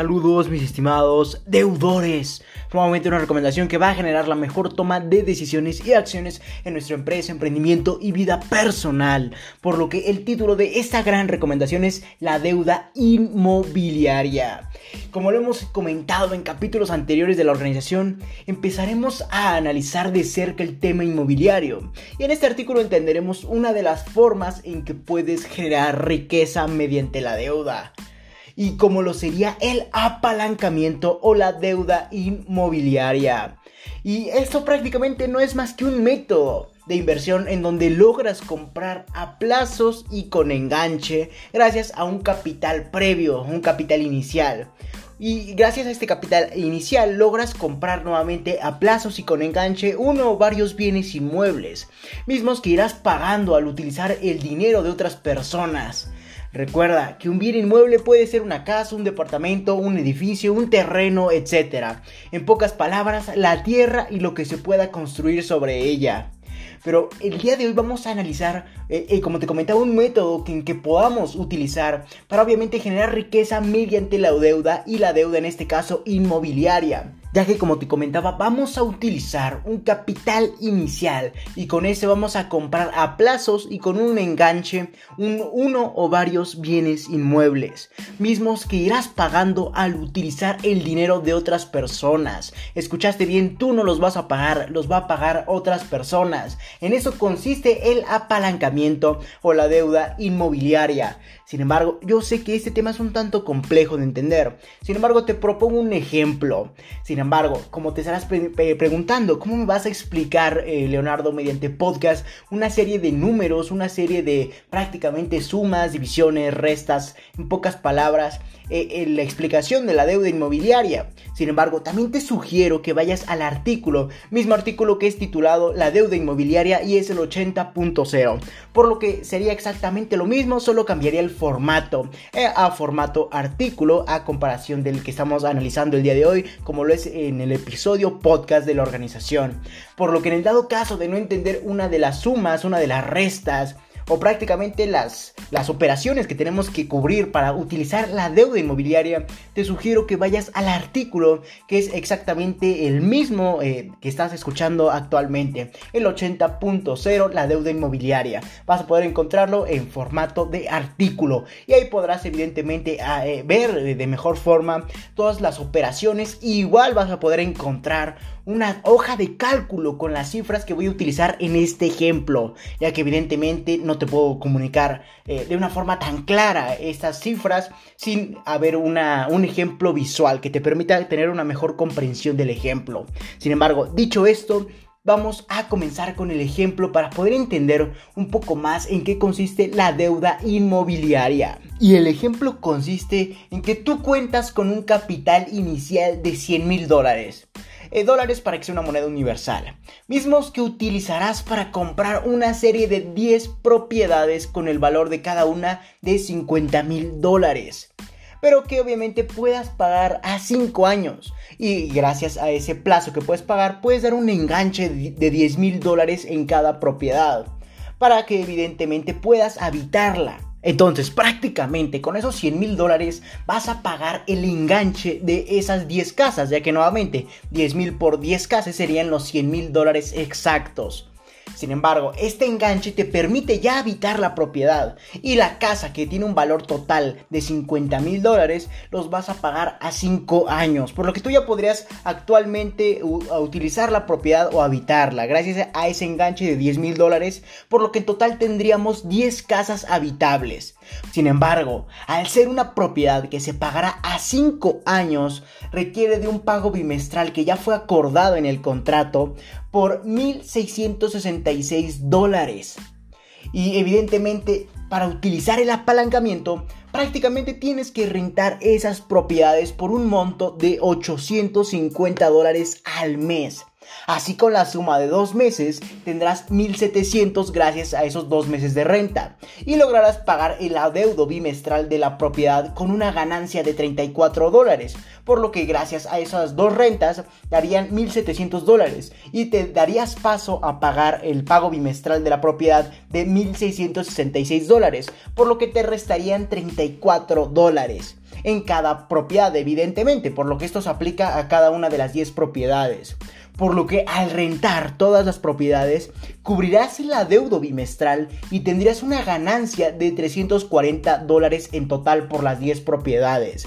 Saludos mis estimados deudores. Nuevamente una recomendación que va a generar la mejor toma de decisiones y acciones en nuestra empresa, emprendimiento y vida personal. Por lo que el título de esta gran recomendación es la deuda inmobiliaria. Como lo hemos comentado en capítulos anteriores de la organización, empezaremos a analizar de cerca el tema inmobiliario. Y en este artículo entenderemos una de las formas en que puedes generar riqueza mediante la deuda y como lo sería el apalancamiento o la deuda inmobiliaria. Y esto prácticamente no es más que un método de inversión en donde logras comprar a plazos y con enganche gracias a un capital previo, un capital inicial. Y gracias a este capital inicial logras comprar nuevamente a plazos y con enganche uno o varios bienes inmuebles, mismos que irás pagando al utilizar el dinero de otras personas. Recuerda que un bien inmueble puede ser una casa, un departamento, un edificio, un terreno, etc. En pocas palabras, la tierra y lo que se pueda construir sobre ella. Pero el día de hoy vamos a analizar, eh, eh, como te comentaba, un método que, que podamos utilizar para obviamente generar riqueza mediante la deuda y la deuda en este caso inmobiliaria ya que como te comentaba vamos a utilizar un capital inicial y con ese vamos a comprar a plazos y con un enganche un, uno o varios bienes inmuebles, mismos que irás pagando al utilizar el dinero de otras personas. Escuchaste bien, tú no los vas a pagar, los va a pagar otras personas. En eso consiste el apalancamiento o la deuda inmobiliaria. Sin embargo, yo sé que este tema es un tanto complejo de entender. Sin embargo, te propongo un ejemplo. Sin embargo, como te estarás preguntando, ¿cómo me vas a explicar, eh, Leonardo, mediante podcast, una serie de números, una serie de prácticamente sumas, divisiones, restas, en pocas palabras, eh, la explicación de la deuda inmobiliaria? Sin embargo, también te sugiero que vayas al artículo, mismo artículo que es titulado La deuda inmobiliaria y es el 80.0, por lo que sería exactamente lo mismo, solo cambiaría el formato eh, a formato artículo a comparación del que estamos analizando el día de hoy, como lo es en el episodio podcast de la organización. Por lo que en el dado caso de no entender una de las sumas, una de las restas, o prácticamente las, las operaciones que tenemos que cubrir para utilizar la deuda inmobiliaria, te sugiero que vayas al artículo que es exactamente el mismo eh, que estás escuchando actualmente, el 80.0, la deuda inmobiliaria. Vas a poder encontrarlo en formato de artículo y ahí podrás evidentemente eh, ver de mejor forma todas las operaciones. igual vas a poder encontrar una hoja de cálculo con las cifras que voy a utilizar en este ejemplo, ya que evidentemente no te puedo comunicar eh, de una forma tan clara estas cifras sin haber una, un ejemplo visual que te permita tener una mejor comprensión del ejemplo. Sin embargo, dicho esto, vamos a comenzar con el ejemplo para poder entender un poco más en qué consiste la deuda inmobiliaria. Y el ejemplo consiste en que tú cuentas con un capital inicial de 100 mil dólares. Eh, dólares para que sea una moneda universal, mismos que utilizarás para comprar una serie de 10 propiedades con el valor de cada una de 50 mil dólares pero que obviamente puedas pagar a 5 años. Y gracias a ese plazo que puedes pagar, puedes dar un enganche de 10 mil dólares en cada propiedad, para que evidentemente puedas habitarla. Entonces, prácticamente con esos 100 mil dólares vas a pagar el enganche de esas 10 casas, ya que nuevamente 10 mil por 10 casas serían los 100 mil dólares exactos. Sin embargo, este enganche te permite ya habitar la propiedad y la casa que tiene un valor total de 50 mil dólares los vas a pagar a 5 años, por lo que tú ya podrías actualmente utilizar la propiedad o habitarla gracias a ese enganche de 10 mil dólares, por lo que en total tendríamos 10 casas habitables. Sin embargo, al ser una propiedad que se pagará a 5 años, requiere de un pago bimestral que ya fue acordado en el contrato por 1.666 dólares. Y evidentemente, para utilizar el apalancamiento, prácticamente tienes que rentar esas propiedades por un monto de 850 dólares al mes. Así con la suma de dos meses tendrás 1700 gracias a esos dos meses de renta y lograrás pagar el adeudo bimestral de la propiedad con una ganancia de 34 dólares, por lo que gracias a esas dos rentas darían 1700 dólares y te darías paso a pagar el pago bimestral de la propiedad de 1666 dólares, por lo que te restarían 34 dólares. en cada propiedad, evidentemente, por lo que esto se aplica a cada una de las 10 propiedades. Por lo que al rentar todas las propiedades, cubrirás el adeudo bimestral y tendrías una ganancia de 340 dólares en total por las 10 propiedades.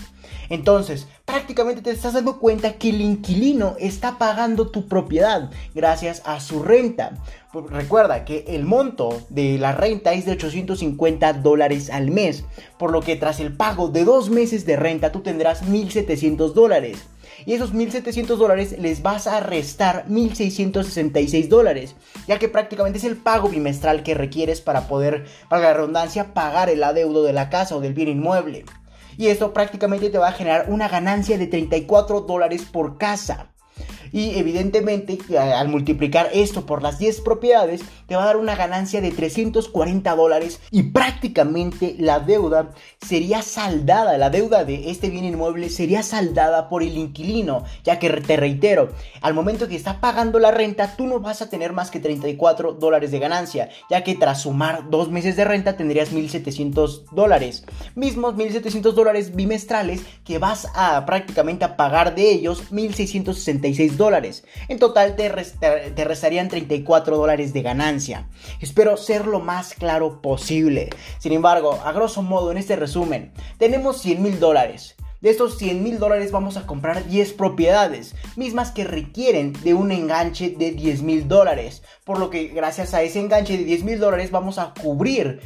Entonces, prácticamente te estás dando cuenta que el inquilino está pagando tu propiedad gracias a su renta. Pues recuerda que el monto de la renta es de 850 dólares al mes, por lo que tras el pago de dos meses de renta tú tendrás 1.700 dólares. Y esos 1.700 dólares les vas a restar 1.666 dólares, ya que prácticamente es el pago bimestral que requieres para poder, para la redundancia, pagar el adeudo de la casa o del bien inmueble y esto prácticamente te va a generar una ganancia de 34 dólares por casa. Y evidentemente al multiplicar esto por las 10 propiedades te va a dar una ganancia de 340 dólares y prácticamente la deuda sería saldada, la deuda de este bien inmueble sería saldada por el inquilino, ya que te reitero, al momento que está pagando la renta tú no vas a tener más que 34 dólares de ganancia, ya que tras sumar dos meses de renta tendrías 1700 dólares, mismos 1700 dólares bimestrales que vas a prácticamente a pagar de ellos 1666 dólares. En total te, restarían 34 dólares de ganancia. Espero ser lo más claro posible. Sin embargo, a grosso modo en este resumen, tenemos 100 mil dólares. De estos 100 mil dólares vamos a comprar 10 propiedades, mismas que requieren de un enganche de 10 mil dólares. Por lo que gracias a ese enganche de 10 mil dólares vamos a cubrir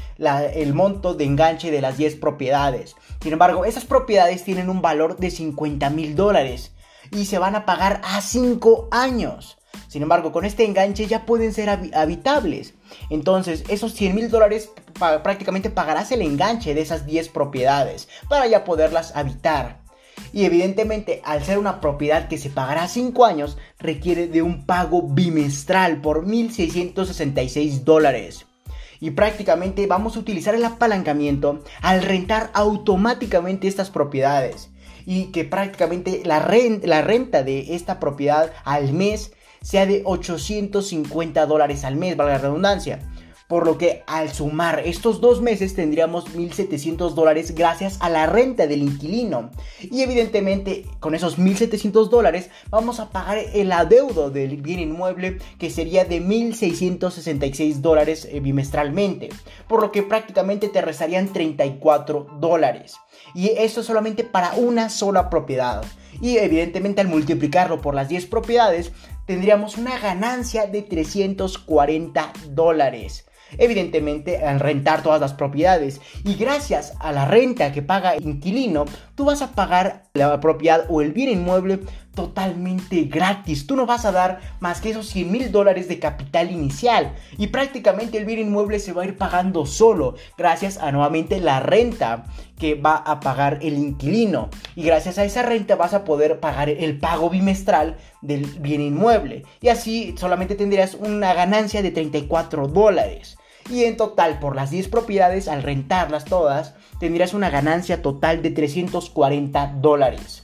el monto de enganche de las 10 propiedades. Sin embargo, esas propiedades tienen un valor de 50 mil dólares y se van a pagar a 5 años. Sin embargo, con este enganche ya pueden ser habitables. Entonces, esos 100 mil dólares prácticamente pagarás el enganche de esas 10 propiedades para ya poderlas habitar. Y evidentemente, al ser una propiedad que se pagará a 5 años, requiere de un pago bimestral por 1.666 dólares. Y prácticamente vamos a utilizar el apalancamiento al rentar automáticamente estas propiedades y que prácticamente la renta, la renta de esta propiedad al mes sea de 850 dólares al mes, valga la redundancia. Por lo que al sumar estos dos meses tendríamos 1.700 dólares gracias a la renta del inquilino. Y evidentemente con esos 1.700 dólares vamos a pagar el adeudo del bien inmueble que sería de 1.666 dólares eh, bimestralmente. Por lo que prácticamente te restarían 34 dólares. Y esto solamente para una sola propiedad. Y evidentemente al multiplicarlo por las 10 propiedades tendríamos una ganancia de 340 dólares evidentemente al rentar todas las propiedades. Y gracias a la renta que paga inquilino, tú vas a pagar la propiedad o el bien inmueble totalmente gratis. Tú no vas a dar más que esos 100 mil dólares de capital inicial. Y prácticamente el bien inmueble se va a ir pagando solo. Gracias a nuevamente la renta que va a pagar el inquilino. Y gracias a esa renta vas a poder pagar el pago bimestral del bien inmueble. Y así solamente tendrías una ganancia de 34 dólares. Y en total, por las 10 propiedades, al rentarlas todas, tendrías una ganancia total de 340 dólares.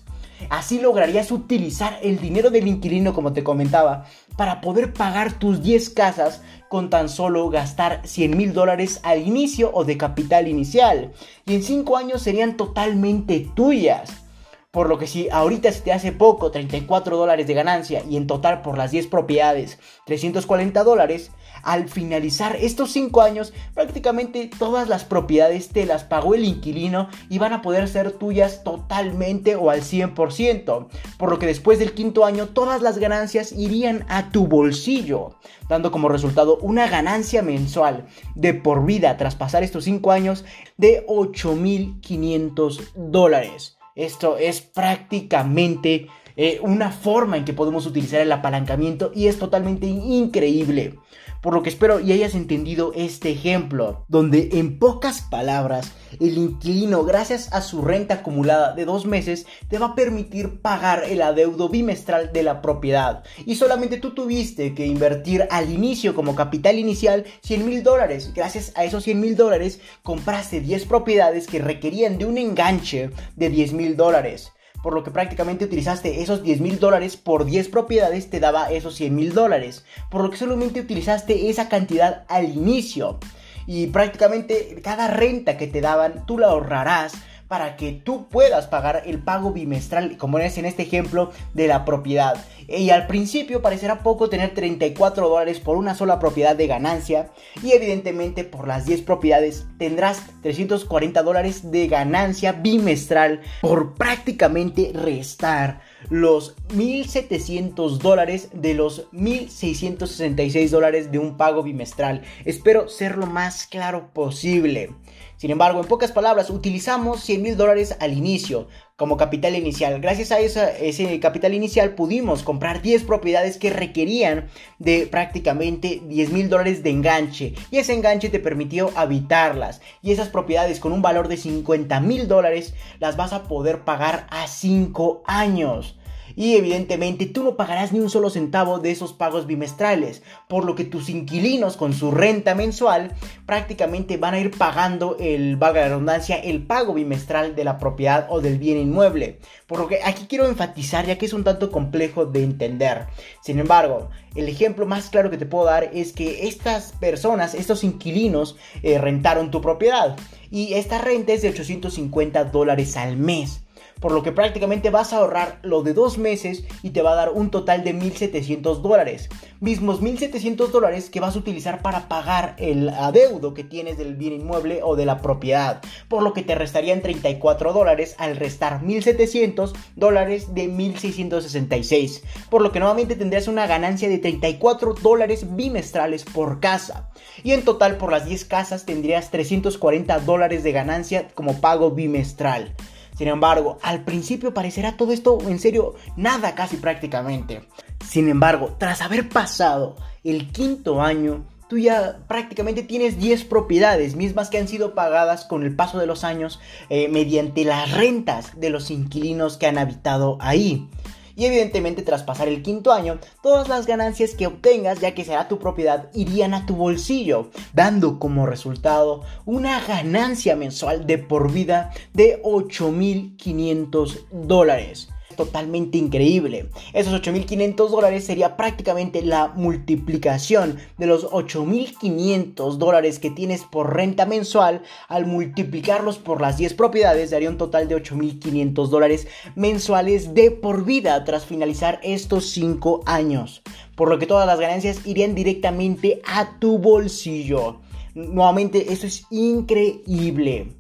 Así lograrías utilizar el dinero del inquilino, como te comentaba, para poder pagar tus 10 casas con tan solo gastar 100 mil dólares al inicio o de capital inicial. Y en 5 años serían totalmente tuyas. Por lo que si ahorita se te hace poco, 34 dólares de ganancia y en total por las 10 propiedades, 340 dólares, al finalizar estos 5 años, prácticamente todas las propiedades te las pagó el inquilino y van a poder ser tuyas totalmente o al 100%. Por lo que después del quinto año, todas las ganancias irían a tu bolsillo, dando como resultado una ganancia mensual de por vida tras pasar estos 5 años de 8.500 dólares. Esto es prácticamente eh, una forma en que podemos utilizar el apalancamiento y es totalmente increíble. Por lo que espero y hayas entendido este ejemplo, donde en pocas palabras el inquilino, gracias a su renta acumulada de dos meses, te va a permitir pagar el adeudo bimestral de la propiedad. Y solamente tú tuviste que invertir al inicio como capital inicial 100 mil dólares. Gracias a esos 100 mil dólares compraste 10 propiedades que requerían de un enganche de 10 mil dólares por lo que prácticamente utilizaste esos 10 mil dólares por 10 propiedades te daba esos 100 mil dólares, por lo que solamente utilizaste esa cantidad al inicio. Y prácticamente cada renta que te daban tú la ahorrarás para que tú puedas pagar el pago bimestral, como es en este ejemplo, de la propiedad. Y al principio parecerá poco tener 34 dólares por una sola propiedad de ganancia y evidentemente por las 10 propiedades tendrás 340 dólares de ganancia bimestral por prácticamente restar los 1.700 dólares de los 1.666 dólares de un pago bimestral. Espero ser lo más claro posible. Sin embargo, en pocas palabras, utilizamos 100 mil dólares al inicio como capital inicial. Gracias a ese capital inicial pudimos comprar 10 propiedades que requerían de prácticamente 10 mil dólares de enganche. Y ese enganche te permitió habitarlas. Y esas propiedades con un valor de 50 mil dólares las vas a poder pagar a 5 años y evidentemente tú no pagarás ni un solo centavo de esos pagos bimestrales, por lo que tus inquilinos con su renta mensual prácticamente van a ir pagando el, vaga la redundancia, el pago bimestral de la propiedad o del bien inmueble. Por lo que aquí quiero enfatizar ya que es un tanto complejo de entender. Sin embargo, el ejemplo más claro que te puedo dar es que estas personas, estos inquilinos, eh, rentaron tu propiedad y esta renta es de 850 dólares al mes por lo que prácticamente vas a ahorrar lo de dos meses y te va a dar un total de 1.700 dólares. Mismos 1.700 dólares que vas a utilizar para pagar el adeudo que tienes del bien inmueble o de la propiedad, por lo que te restarían 34 dólares al restar 1.700 dólares de 1.666, por lo que nuevamente tendrías una ganancia de 34 dólares bimestrales por casa. Y en total por las 10 casas tendrías 340 dólares de ganancia como pago bimestral. Sin embargo, al principio parecerá todo esto en serio nada casi prácticamente. Sin embargo, tras haber pasado el quinto año, tú ya prácticamente tienes 10 propiedades mismas que han sido pagadas con el paso de los años eh, mediante las rentas de los inquilinos que han habitado ahí y evidentemente tras pasar el quinto año, todas las ganancias que obtengas, ya que será tu propiedad, irían a tu bolsillo, dando como resultado una ganancia mensual de por vida de 8.500 dólares totalmente increíble. Esos 8.500 dólares sería prácticamente la multiplicación de los 8.500 dólares que tienes por renta mensual. Al multiplicarlos por las 10 propiedades daría un total de 8.500 dólares mensuales de por vida tras finalizar estos 5 años. Por lo que todas las ganancias irían directamente a tu bolsillo. Nuevamente, esto es increíble.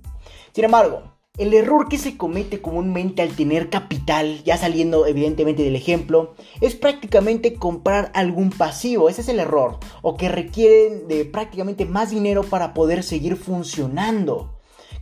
Sin embargo, el error que se comete comúnmente al tener capital, ya saliendo evidentemente del ejemplo, es prácticamente comprar algún pasivo, ese es el error, o que requieren de prácticamente más dinero para poder seguir funcionando.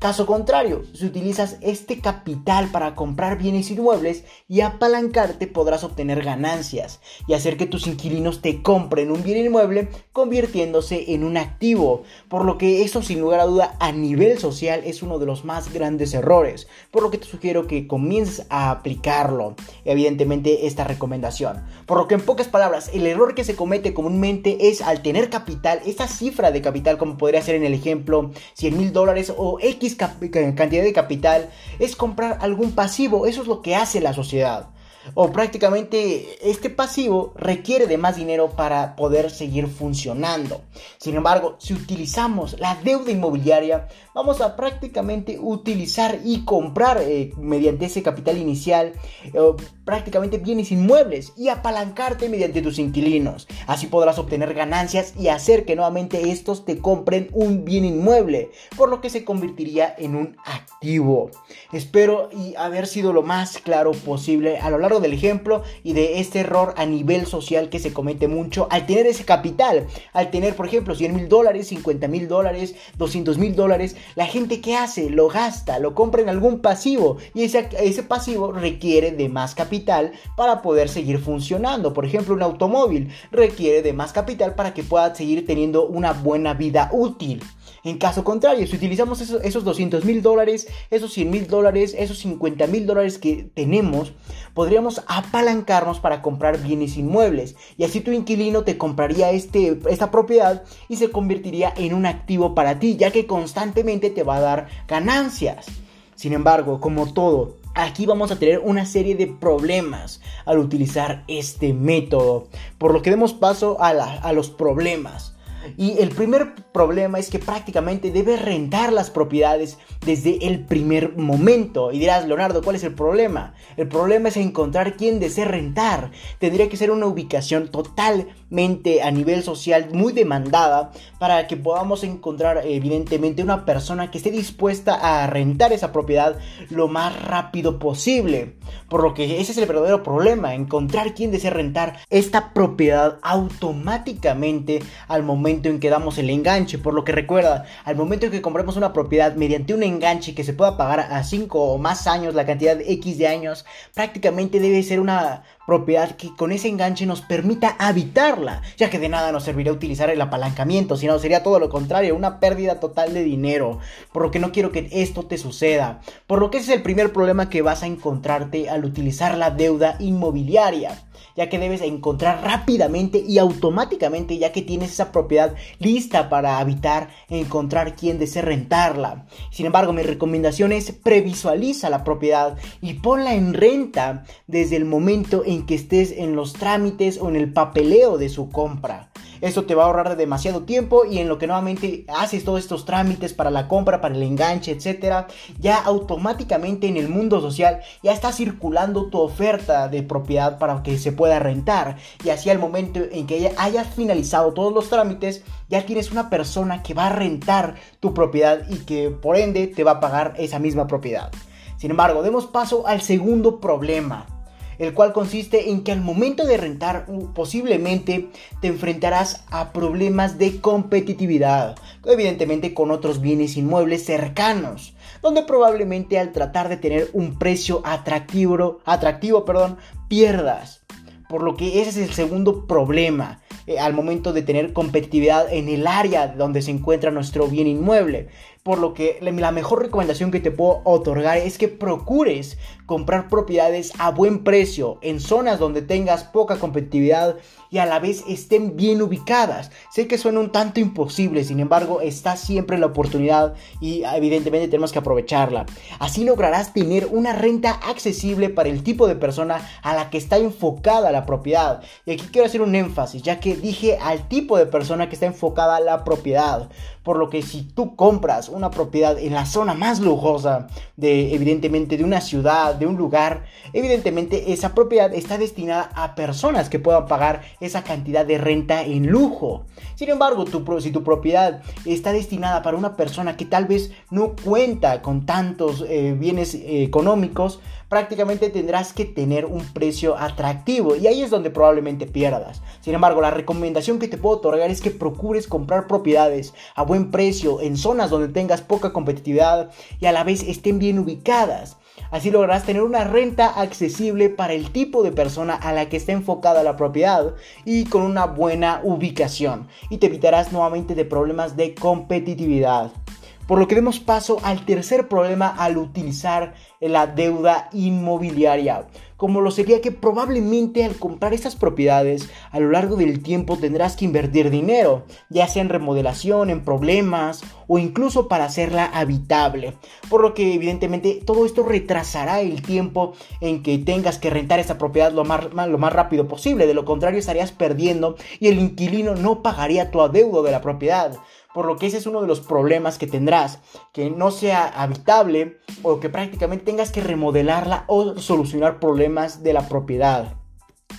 Caso contrario, si utilizas este capital para comprar bienes inmuebles y apalancarte podrás obtener ganancias y hacer que tus inquilinos te compren un bien inmueble convirtiéndose en un activo, por lo que eso sin lugar a duda a nivel social es uno de los más grandes errores, por lo que te sugiero que comiences a aplicarlo, evidentemente esta recomendación. Por lo que en pocas palabras, el error que se comete comúnmente es al tener capital, esta cifra de capital como podría ser en el ejemplo 100 mil dólares o X cantidad de capital es comprar algún pasivo. Eso es lo que hace la sociedad o prácticamente este pasivo requiere de más dinero para poder seguir funcionando. Sin embargo, si utilizamos la deuda inmobiliaria, vamos a prácticamente utilizar y comprar eh, mediante ese capital inicial eh, prácticamente bienes inmuebles y apalancarte mediante tus inquilinos. Así podrás obtener ganancias y hacer que nuevamente estos te compren un bien inmueble, por lo que se convertiría en un activo. Espero y haber sido lo más claro posible a lo largo del ejemplo y de este error a nivel social que se comete mucho al tener ese capital, al tener por ejemplo 100 mil dólares, 50 mil dólares, 200 mil dólares, la gente que hace lo gasta, lo compra en algún pasivo y ese, ese pasivo requiere de más capital para poder seguir funcionando. Por ejemplo, un automóvil requiere de más capital para que pueda seguir teniendo una buena vida útil. En caso contrario, si utilizamos esos, esos 200 mil dólares, esos 100 mil dólares, esos 50 mil dólares que tenemos, podríamos apalancarnos para comprar bienes inmuebles. Y así tu inquilino te compraría este, esta propiedad y se convertiría en un activo para ti, ya que constantemente te va a dar ganancias. Sin embargo, como todo, aquí vamos a tener una serie de problemas al utilizar este método. Por lo que demos paso a, a los problemas. Y el primer problema es que prácticamente debes rentar las propiedades desde el primer momento. Y dirás, Leonardo, ¿cuál es el problema? El problema es encontrar quién desee rentar. Tendría que ser una ubicación totalmente a nivel social muy demandada para que podamos encontrar evidentemente una persona que esté dispuesta a rentar esa propiedad lo más rápido posible. Por lo que ese es el verdadero problema, encontrar quién desea rentar esta propiedad automáticamente al momento en que damos el enganche. Por lo que recuerda, al momento en que compramos una propiedad mediante un enganche que se pueda pagar a 5 o más años, la cantidad X de años, prácticamente debe ser una propiedad que con ese enganche nos permita habitarla, ya que de nada nos serviría utilizar el apalancamiento, sino sería todo lo contrario, una pérdida total de dinero, por lo que no quiero que esto te suceda, por lo que ese es el primer problema que vas a encontrarte al utilizar la deuda inmobiliaria ya que debes encontrar rápidamente y automáticamente, ya que tienes esa propiedad lista para habitar, encontrar quién desee rentarla. Sin embargo, mi recomendación es previsualiza la propiedad y ponla en renta desde el momento en que estés en los trámites o en el papeleo de su compra. Esto te va a ahorrar demasiado tiempo y en lo que nuevamente haces todos estos trámites para la compra, para el enganche, etcétera, ya automáticamente en el mundo social ya está circulando tu oferta de propiedad para que se pueda rentar. Y así al momento en que hayas finalizado todos los trámites, ya tienes una persona que va a rentar tu propiedad y que por ende te va a pagar esa misma propiedad. Sin embargo, demos paso al segundo problema el cual consiste en que al momento de rentar posiblemente te enfrentarás a problemas de competitividad, evidentemente con otros bienes inmuebles cercanos, donde probablemente al tratar de tener un precio atractivo, atractivo perdón, pierdas. Por lo que ese es el segundo problema eh, al momento de tener competitividad en el área donde se encuentra nuestro bien inmueble. Por lo que la mejor recomendación que te puedo otorgar es que procures comprar propiedades a buen precio en zonas donde tengas poca competitividad y a la vez estén bien ubicadas. Sé que suena un tanto imposible, sin embargo está siempre la oportunidad y evidentemente tenemos que aprovecharla. Así lograrás tener una renta accesible para el tipo de persona a la que está enfocada la propiedad. Y aquí quiero hacer un énfasis, ya que dije al tipo de persona que está enfocada la propiedad. Por lo que si tú compras una propiedad en la zona más lujosa de evidentemente de una ciudad, de un lugar, evidentemente esa propiedad está destinada a personas que puedan pagar esa cantidad de renta en lujo. Sin embargo, si tu propiedad está destinada para una persona que tal vez no cuenta con tantos eh, bienes eh, económicos, prácticamente tendrás que tener un precio atractivo y ahí es donde probablemente pierdas. Sin embargo, la recomendación que te puedo otorgar es que procures comprar propiedades a buen precio en zonas donde tengas poca competitividad y a la vez estén bien ubicadas. Así lograrás tener una renta accesible para el tipo de persona a la que está enfocada la propiedad y con una buena ubicación y te evitarás nuevamente de problemas de competitividad. Por lo que demos paso al tercer problema al utilizar la deuda inmobiliaria, como lo sería que probablemente al comprar estas propiedades a lo largo del tiempo tendrás que invertir dinero, ya sea en remodelación, en problemas o incluso para hacerla habitable, por lo que evidentemente todo esto retrasará el tiempo en que tengas que rentar esa propiedad lo más, lo más rápido posible, de lo contrario estarías perdiendo y el inquilino no pagaría tu adeudo de la propiedad por lo que ese es uno de los problemas que tendrás, que no sea habitable o que prácticamente tengas que remodelarla o solucionar problemas de la propiedad.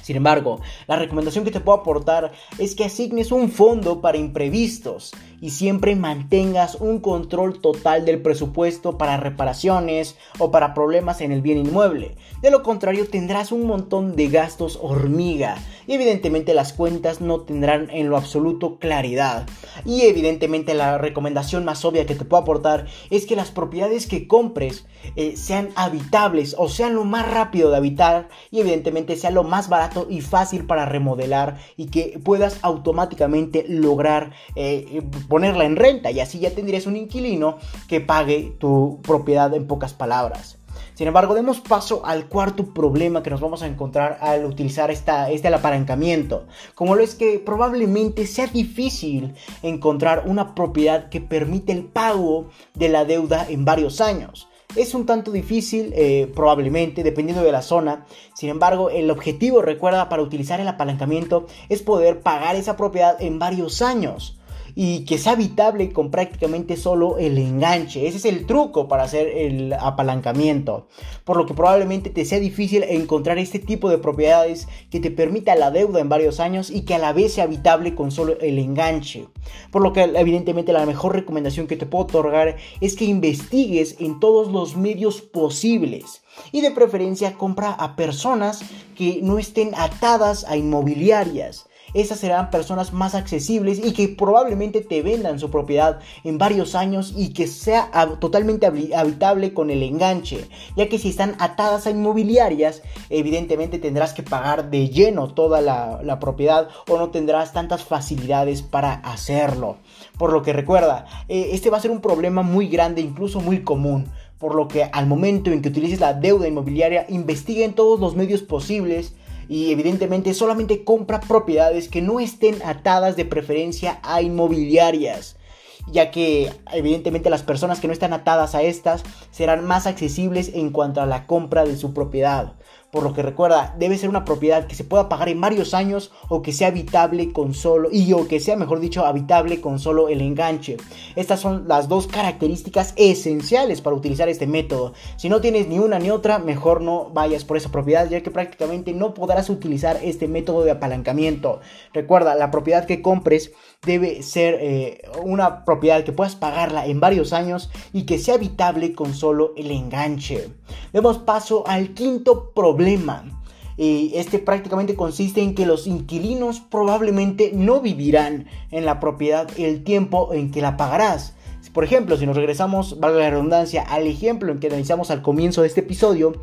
Sin embargo, la recomendación que te puedo aportar es que asignes un fondo para imprevistos y siempre mantengas un control total del presupuesto para reparaciones o para problemas en el bien inmueble. De lo contrario, tendrás un montón de gastos hormiga y evidentemente las cuentas no tendrán en lo absoluto claridad. Y evidentemente la recomendación más obvia que te puedo aportar es que las propiedades que compres eh, sean habitables o sean lo más rápido de habitar y evidentemente sea lo más barato y fácil para remodelar y que puedas automáticamente lograr eh, ponerla en renta y así ya tendrías un inquilino que pague tu propiedad en pocas palabras. Sin embargo, demos paso al cuarto problema que nos vamos a encontrar al utilizar esta, este apalancamiento, como lo es que probablemente sea difícil encontrar una propiedad que permite el pago de la deuda en varios años. Es un tanto difícil, eh, probablemente, dependiendo de la zona. Sin embargo, el objetivo, recuerda, para utilizar el apalancamiento es poder pagar esa propiedad en varios años. Y que sea habitable con prácticamente solo el enganche. Ese es el truco para hacer el apalancamiento. Por lo que probablemente te sea difícil encontrar este tipo de propiedades que te permita la deuda en varios años y que a la vez sea habitable con solo el enganche. Por lo que evidentemente la mejor recomendación que te puedo otorgar es que investigues en todos los medios posibles y de preferencia compra a personas que no estén atadas a inmobiliarias esas serán personas más accesibles y que probablemente te vendan su propiedad en varios años y que sea totalmente habitable con el enganche, ya que si están atadas a inmobiliarias, evidentemente tendrás que pagar de lleno toda la, propiedad o no tendrás tantas facilidades para hacerlo. Por lo que recuerda, eh, este va a ser un problema muy grande, incluso muy común por lo que al momento en que utilices la deuda inmobiliaria, investiga en todos los medios posibles y evidentemente solamente compra propiedades que no estén atadas de preferencia a inmobiliarias ya que evidentemente las personas que no están atadas a estas serán más accesibles en cuanto a la compra de su propiedad. Por lo que recuerda, debe ser una propiedad que se pueda pagar en varios años o que sea habitable con solo, y o que sea, mejor dicho, habitable con solo el enganche. Estas son las dos características esenciales para utilizar este método. Si no tienes ni una ni otra, mejor no vayas por esa propiedad, ya que prácticamente no podrás utilizar este método de apalancamiento. Recuerda, la propiedad que compres debe ser eh, una propiedad que puedas pagarla en varios años y que sea habitable con solo el enganche. Demos paso al quinto problema. Y este prácticamente consiste en que los inquilinos probablemente no vivirán en la propiedad el tiempo en que la pagarás. Por ejemplo, si nos regresamos, valga la redundancia, al ejemplo en que analizamos al comienzo de este episodio,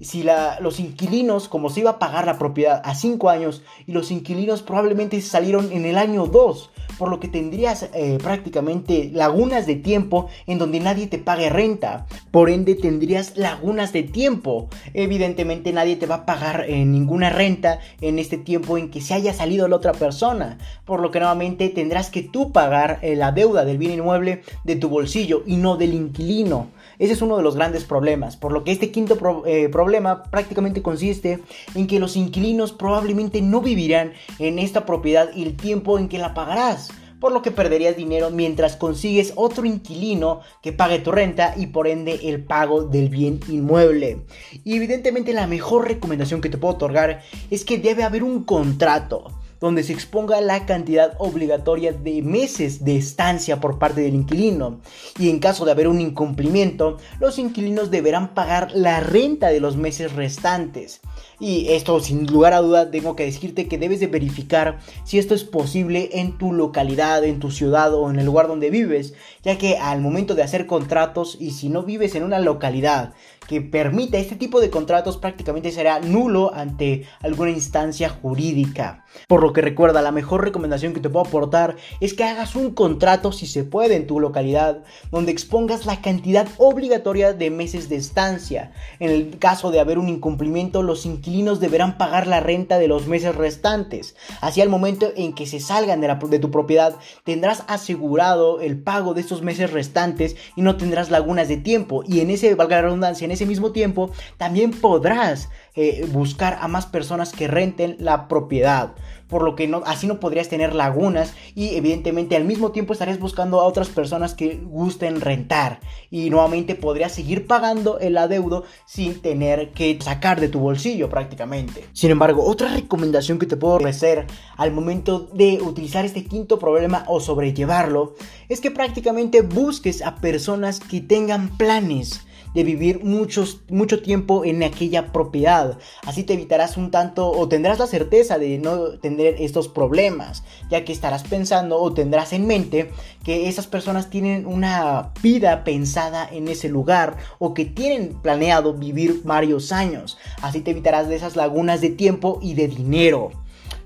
si los inquilinos, como se iba a pagar la propiedad a 5 años, y los inquilinos probablemente salieron en el año 2, por lo que tendrías eh, prácticamente lagunas de tiempo en donde nadie te pague renta. Por ende tendrías lagunas de tiempo. Evidentemente nadie te va a pagar eh, ninguna renta en este tiempo en que se haya salido la otra persona. Por lo que nuevamente tendrás que tú pagar eh, la deuda del bien inmueble de tu bolsillo y no del inquilino. Ese es uno de los grandes problemas, por lo que este quinto problema prácticamente consiste en que los inquilinos probablemente no vivirán en esta propiedad y el tiempo en que la pagarás por lo que perderías dinero mientras consigues otro inquilino que pague tu renta y por ende el pago del bien inmueble. Y evidentemente la mejor recomendación que te puedo otorgar es que debe haber un contrato donde se exponga la cantidad obligatoria de meses de estancia por parte del inquilino. Y en caso de haber un incumplimiento, los inquilinos deberán pagar la renta de los meses restantes. Y esto sin lugar a duda tengo que decirte que debes de verificar si esto es posible en tu localidad, en tu ciudad o en el lugar donde vives, ya que al momento de hacer contratos y si no vives en una localidad que permita este tipo de contratos prácticamente será nulo ante alguna instancia jurídica. Por lo que recuerda, la mejor recomendación que te puedo aportar es que hagas un contrato si se puede en tu localidad, donde expongas la cantidad obligatoria de meses de estancia. En el caso de haber un incumplimiento, los inquilinos deberán pagar la renta de los meses restantes. Así al momento en que se salgan de, de tu propiedad, tendrás asegurado el pago de estos meses restantes y no tendrás lagunas de tiempo. Y en ese, valga la redundancia, en ese mismo tiempo, también podrás eh, buscar a más personas que renten la propiedad. Por lo que no, así no podrías tener lagunas y evidentemente al mismo tiempo estarías buscando a otras personas que gusten rentar. Y nuevamente podrías seguir pagando el adeudo sin tener que sacar de tu bolsillo prácticamente. Sin embargo, otra recomendación que te puedo ofrecer al momento de utilizar este quinto problema o sobrellevarlo es que prácticamente busques a personas que tengan planes de vivir muchos, mucho tiempo en aquella propiedad. Así te evitarás un tanto o tendrás la certeza de no tener estos problemas, ya que estarás pensando o tendrás en mente que esas personas tienen una vida pensada en ese lugar o que tienen planeado vivir varios años. Así te evitarás de esas lagunas de tiempo y de dinero.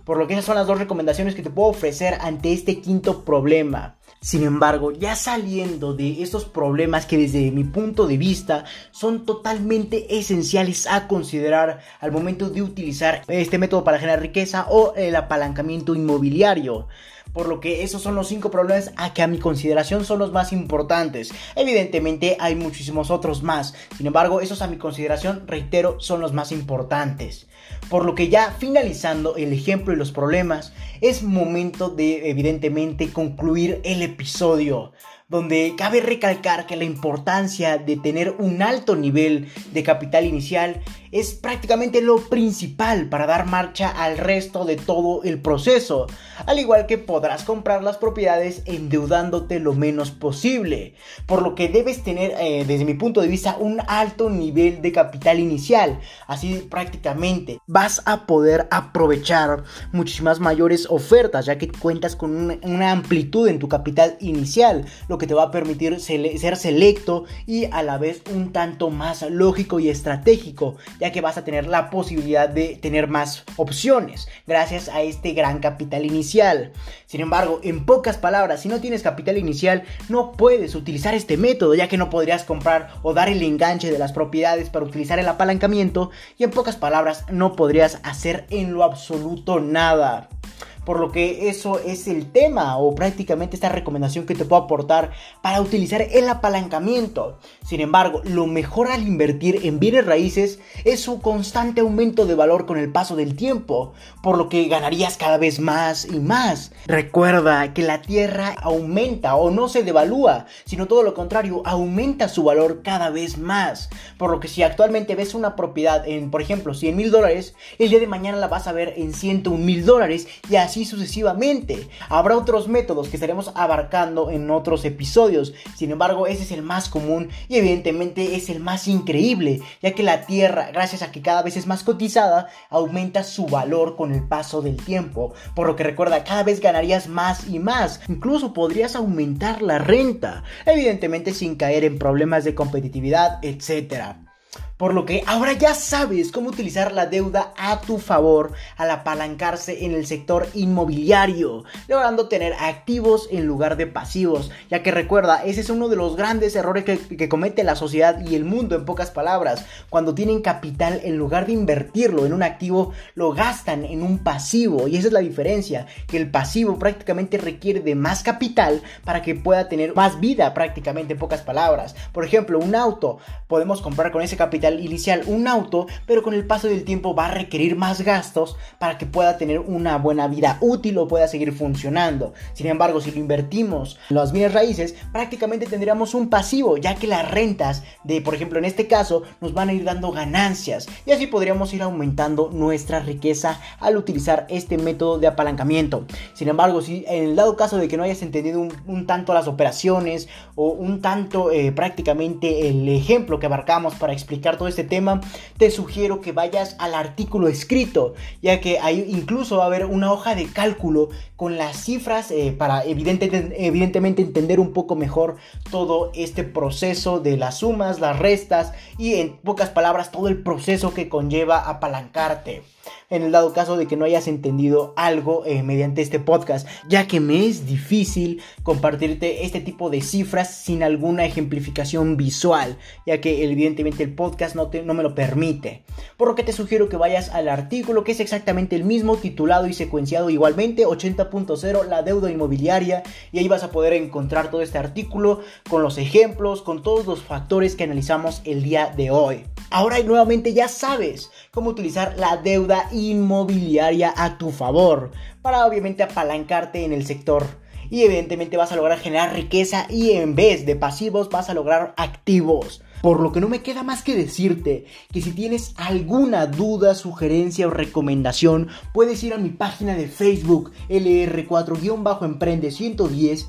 Por lo que esas son las dos recomendaciones que te puedo ofrecer ante este quinto problema. Sin embargo, ya saliendo de estos problemas que desde mi punto de vista son totalmente esenciales a considerar al momento de utilizar este método para generar riqueza o el apalancamiento inmobiliario. Por lo que esos son los cinco problemas a que a mi consideración son los más importantes. Evidentemente hay muchísimos otros más. Sin embargo, esos a mi consideración, reitero, son los más importantes. Por lo que ya finalizando el ejemplo y los problemas, es momento de evidentemente concluir el episodio donde cabe recalcar que la importancia de tener un alto nivel de capital inicial es prácticamente lo principal para dar marcha al resto de todo el proceso, al igual que podrás comprar las propiedades endeudándote lo menos posible, por lo que debes tener eh, desde mi punto de vista un alto nivel de capital inicial, así prácticamente vas a poder aprovechar muchísimas mayores ofertas ya que cuentas con una, una amplitud en tu capital inicial, lo que te va a permitir ser selecto y a la vez un tanto más lógico y estratégico, ya que vas a tener la posibilidad de tener más opciones gracias a este gran capital inicial. Sin embargo, en pocas palabras, si no tienes capital inicial, no puedes utilizar este método, ya que no podrías comprar o dar el enganche de las propiedades para utilizar el apalancamiento y en pocas palabras no podrías hacer en lo absoluto nada por lo que eso es el tema o prácticamente esta recomendación que te puedo aportar para utilizar el apalancamiento. Sin embargo, lo mejor al invertir en bienes raíces es su constante aumento de valor con el paso del tiempo, por lo que ganarías cada vez más y más. Recuerda que la tierra aumenta o no se devalúa, sino todo lo contrario, aumenta su valor cada vez más. Por lo que si actualmente ves una propiedad en, por ejemplo, 100 mil dólares, el día de mañana la vas a ver en 101 mil dólares y así así sucesivamente. Habrá otros métodos que estaremos abarcando en otros episodios, sin embargo ese es el más común y evidentemente es el más increíble, ya que la Tierra, gracias a que cada vez es más cotizada, aumenta su valor con el paso del tiempo, por lo que recuerda, cada vez ganarías más y más, incluso podrías aumentar la renta, evidentemente sin caer en problemas de competitividad, etc. Por lo que ahora ya sabes cómo utilizar la deuda a tu favor al apalancarse en el sector inmobiliario, logrando tener activos en lugar de pasivos, ya que recuerda, ese es uno de los grandes errores que, comete la sociedad y el mundo en pocas palabras. Cuando tienen capital, en lugar de invertirlo en un activo, lo gastan en un pasivo. Y esa es la diferencia, que el pasivo prácticamente requiere de más capital para que pueda tener más vida prácticamente en pocas palabras. Por ejemplo, un auto, podemos comprar con ese capital inicial un auto, pero con el paso del tiempo va a requerir más gastos para que pueda tener una buena vida útil o pueda seguir funcionando. Sin embargo, si lo invertimos en las bienes raíces, prácticamente tendríamos un pasivo, ya que las rentas de, por ejemplo, en este caso, nos van a ir dando ganancias y así podríamos ir aumentando nuestra riqueza al utilizar este método de apalancamiento. Sin embargo, si en el dado caso de que no hayas entendido un, tanto las operaciones o un tanto eh, prácticamente el ejemplo que abarcamos para explicar todo este tema, te sugiero que vayas al artículo escrito, ya que ahí incluso va a haber una hoja de cálculo con las cifras eh, para evidentemente entender un poco mejor todo este proceso de las sumas, las restas y en pocas palabras todo el proceso que conlleva apalancarte en el dado caso de que no hayas entendido algo eh, mediante este podcast, ya que me es difícil compartirte este tipo de cifras sin alguna ejemplificación visual, ya que evidentemente el podcast no, te, no me lo permite. Por lo que te sugiero que vayas al artículo que es exactamente el mismo, titulado y secuenciado igualmente 80.0 la deuda inmobiliaria, y ahí vas a poder encontrar todo este artículo con los ejemplos, con todos los factores que analizamos el día de hoy. Ahora nuevamente ya sabes cómo utilizar la deuda inmobiliaria a tu favor para obviamente apalancarte en el sector y evidentemente vas a lograr generar riqueza y en vez de pasivos vas a lograr activos. Por lo que no me queda más que decirte que si tienes alguna duda, sugerencia o recomendación, puedes ir a mi página de Facebook LR4-Emprende 110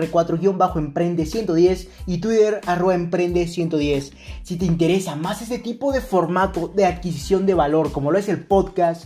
lr4-emprende110 y Twitter arroba emprende110. Si te interesa más este tipo de formato de adquisición de valor como lo es el podcast,